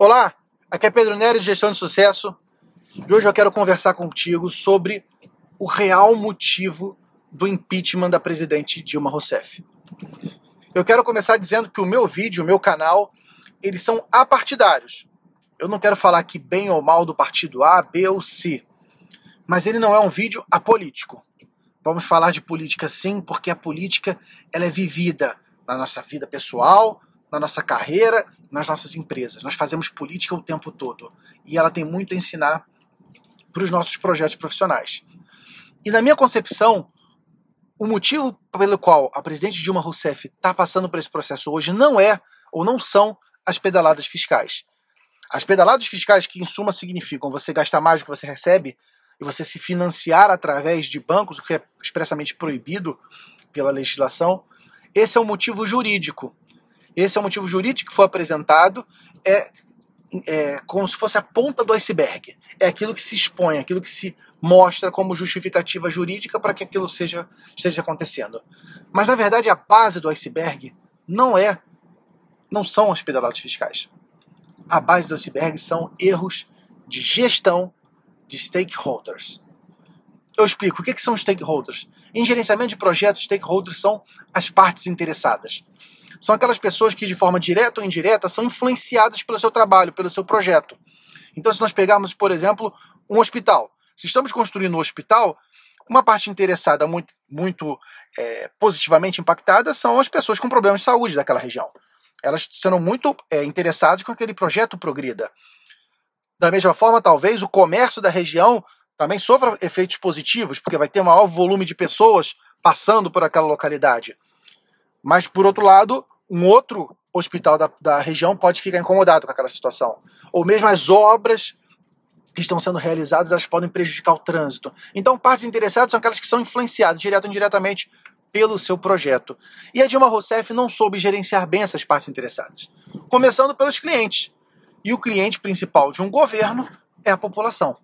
Olá, aqui é Pedro Nery de Gestão de Sucesso e hoje eu quero conversar contigo sobre o real motivo do impeachment da presidente Dilma Rousseff. Eu quero começar dizendo que o meu vídeo, o meu canal, eles são apartidários. Eu não quero falar aqui bem ou mal do partido A, B ou C, mas ele não é um vídeo apolítico. Vamos falar de política sim, porque a política ela é vivida na nossa vida pessoal, na nossa carreira, nas nossas empresas. Nós fazemos política o tempo todo e ela tem muito a ensinar para os nossos projetos profissionais. E na minha concepção, o motivo pelo qual a presidente Dilma Rousseff está passando por esse processo hoje não é ou não são as pedaladas fiscais. As pedaladas fiscais, que em suma significam você gastar mais do que você recebe e você se financiar através de bancos, o que é expressamente proibido pela legislação, esse é o motivo jurídico. Esse é o motivo jurídico que foi apresentado, é, é como se fosse a ponta do iceberg. É aquilo que se expõe, aquilo que se mostra como justificativa jurídica para que aquilo seja, esteja acontecendo. Mas na verdade a base do iceberg não é, não são as pedaladas fiscais. A base do iceberg são erros de gestão de stakeholders. Eu explico o que, que são stakeholders. Em gerenciamento de projetos, stakeholders são as partes interessadas são aquelas pessoas que, de forma direta ou indireta, são influenciadas pelo seu trabalho, pelo seu projeto. Então, se nós pegarmos, por exemplo, um hospital, se estamos construindo um hospital, uma parte interessada muito, muito é, positivamente impactada são as pessoas com problemas de saúde daquela região. Elas serão muito é, interessadas com aquele projeto progrida. Da mesma forma, talvez o comércio da região também sofra efeitos positivos, porque vai ter maior volume de pessoas passando por aquela localidade. Mas, por outro lado, um outro hospital da, da região pode ficar incomodado com aquela situação. Ou mesmo as obras que estão sendo realizadas, elas podem prejudicar o trânsito. Então, partes interessadas são aquelas que são influenciadas, direto ou indiretamente, pelo seu projeto. E a Dilma Rousseff não soube gerenciar bem essas partes interessadas. Começando pelos clientes. E o cliente principal de um governo é a população.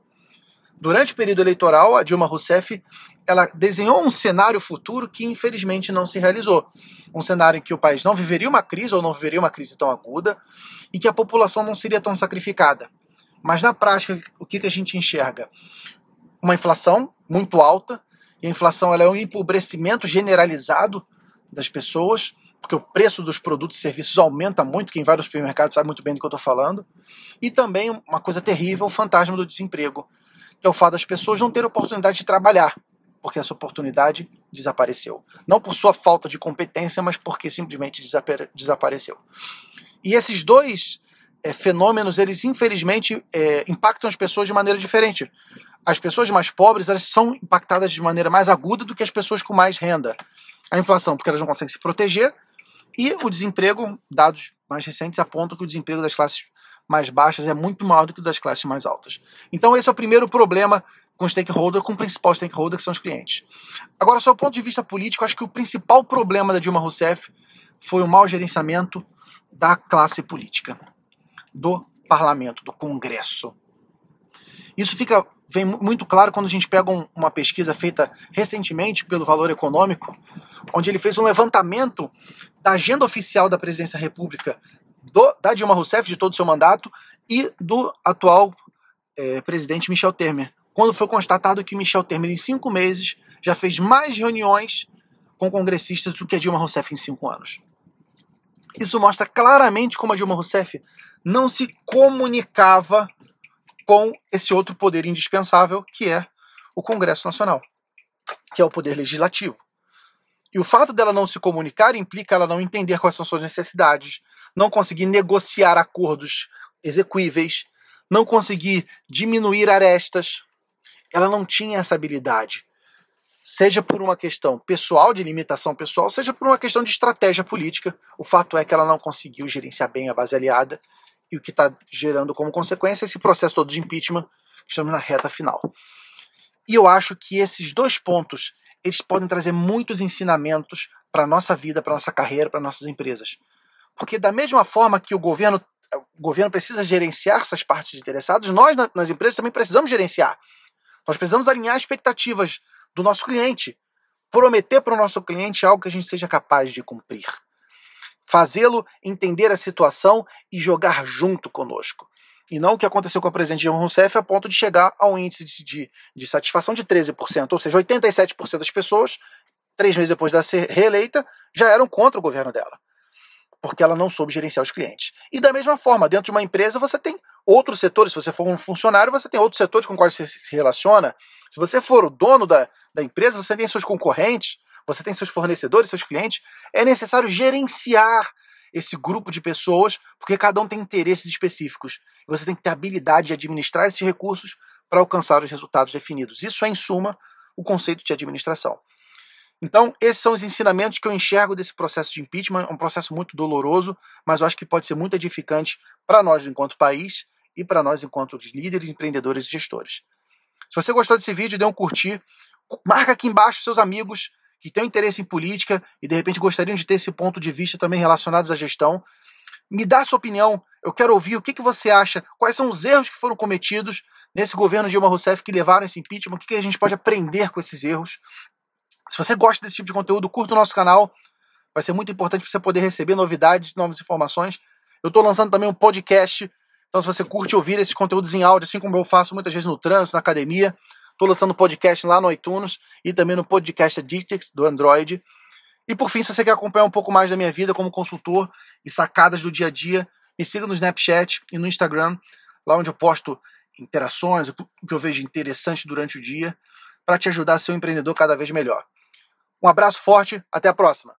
Durante o período eleitoral, a Dilma Rousseff ela desenhou um cenário futuro que infelizmente não se realizou. Um cenário em que o país não viveria uma crise ou não viveria uma crise tão aguda e que a população não seria tão sacrificada. Mas na prática, o que, que a gente enxerga? Uma inflação muito alta, e a inflação ela é um empobrecimento generalizado das pessoas, porque o preço dos produtos e serviços aumenta muito, quem vai no supermercado sabe muito bem do que eu estou falando, e também uma coisa terrível, o fantasma do desemprego, que é o fato das pessoas não terem oportunidade de trabalhar porque essa oportunidade desapareceu. Não por sua falta de competência, mas porque simplesmente desapareceu. E esses dois é, fenômenos, eles infelizmente é, impactam as pessoas de maneira diferente. As pessoas mais pobres, elas são impactadas de maneira mais aguda do que as pessoas com mais renda. A inflação, porque elas não conseguem se proteger, e o desemprego, dados mais recentes apontam que o desemprego das classes mais baixas é muito maior do que o das classes mais altas. Então esse é o primeiro problema com o stakeholder, com o principal stakeholder, que são os clientes. Agora, sob o ponto de vista político, acho que o principal problema da Dilma Rousseff foi o mau gerenciamento da classe política, do parlamento, do Congresso. Isso fica vem muito claro quando a gente pega um, uma pesquisa feita recentemente pelo Valor Econômico, onde ele fez um levantamento da agenda oficial da Presidência da República do, da Dilma Rousseff, de todo o seu mandato, e do atual é, presidente Michel Temer, quando foi constatado que Michel Temer, em cinco meses, já fez mais reuniões com congressistas do que a Dilma Rousseff em cinco anos. Isso mostra claramente como a Dilma Rousseff não se comunicava com esse outro poder indispensável, que é o Congresso Nacional, que é o poder legislativo. E o fato dela não se comunicar implica ela não entender quais são suas necessidades, não conseguir negociar acordos execuíveis, não conseguir diminuir arestas, ela não tinha essa habilidade. Seja por uma questão pessoal, de limitação pessoal, seja por uma questão de estratégia política. O fato é que ela não conseguiu gerenciar bem a base aliada e o que está gerando como consequência esse processo todo de impeachment estamos na reta final. E eu acho que esses dois pontos eles podem trazer muitos ensinamentos para a nossa vida, para a nossa carreira, para nossas empresas. Porque da mesma forma que o governo, o governo precisa gerenciar essas partes interessadas, nós nas empresas também precisamos gerenciar. Nós precisamos alinhar expectativas do nosso cliente, prometer para o nosso cliente algo que a gente seja capaz de cumprir. fazê-lo entender a situação e jogar junto conosco. E não o que aconteceu com a presidente Dilma Rousseff a ponto de chegar a um índice de, de, de satisfação de 13%, ou seja, 87% das pessoas, três meses depois de ser reeleita, já eram contra o governo dela. Porque ela não soube gerenciar os clientes. E da mesma forma, dentro de uma empresa você tem outros setores. Se você for um funcionário, você tem outros setores com os quais você se relaciona. Se você for o dono da, da empresa, você tem seus concorrentes, você tem seus fornecedores, seus clientes. É necessário gerenciar esse grupo de pessoas, porque cada um tem interesses específicos. Você tem que ter habilidade de administrar esses recursos para alcançar os resultados definidos. Isso é, em suma, o conceito de administração. Então, esses são os ensinamentos que eu enxergo desse processo de impeachment. É um processo muito doloroso, mas eu acho que pode ser muito edificante para nós enquanto país e para nós enquanto líderes, empreendedores e gestores. Se você gostou desse vídeo, dê um curtir. Marca aqui embaixo seus amigos que têm interesse em política e de repente gostariam de ter esse ponto de vista também relacionados à gestão. Me dá sua opinião, eu quero ouvir o que, que você acha, quais são os erros que foram cometidos nesse governo Dilma Rousseff que levaram esse impeachment, o que, que a gente pode aprender com esses erros. Se você gosta desse tipo de conteúdo, curta o nosso canal, vai ser muito importante para você poder receber novidades, novas informações. Eu estou lançando também um podcast, então se você curte ouvir esses conteúdos em áudio, assim como eu faço muitas vezes no trânsito, na academia, Estou lançando podcast lá no iTunes e também no podcast Addictics do Android. E por fim, se você quer acompanhar um pouco mais da minha vida como consultor e sacadas do dia a dia, me siga no Snapchat e no Instagram, lá onde eu posto interações, o que eu vejo interessante durante o dia, para te ajudar a ser um empreendedor cada vez melhor. Um abraço forte, até a próxima!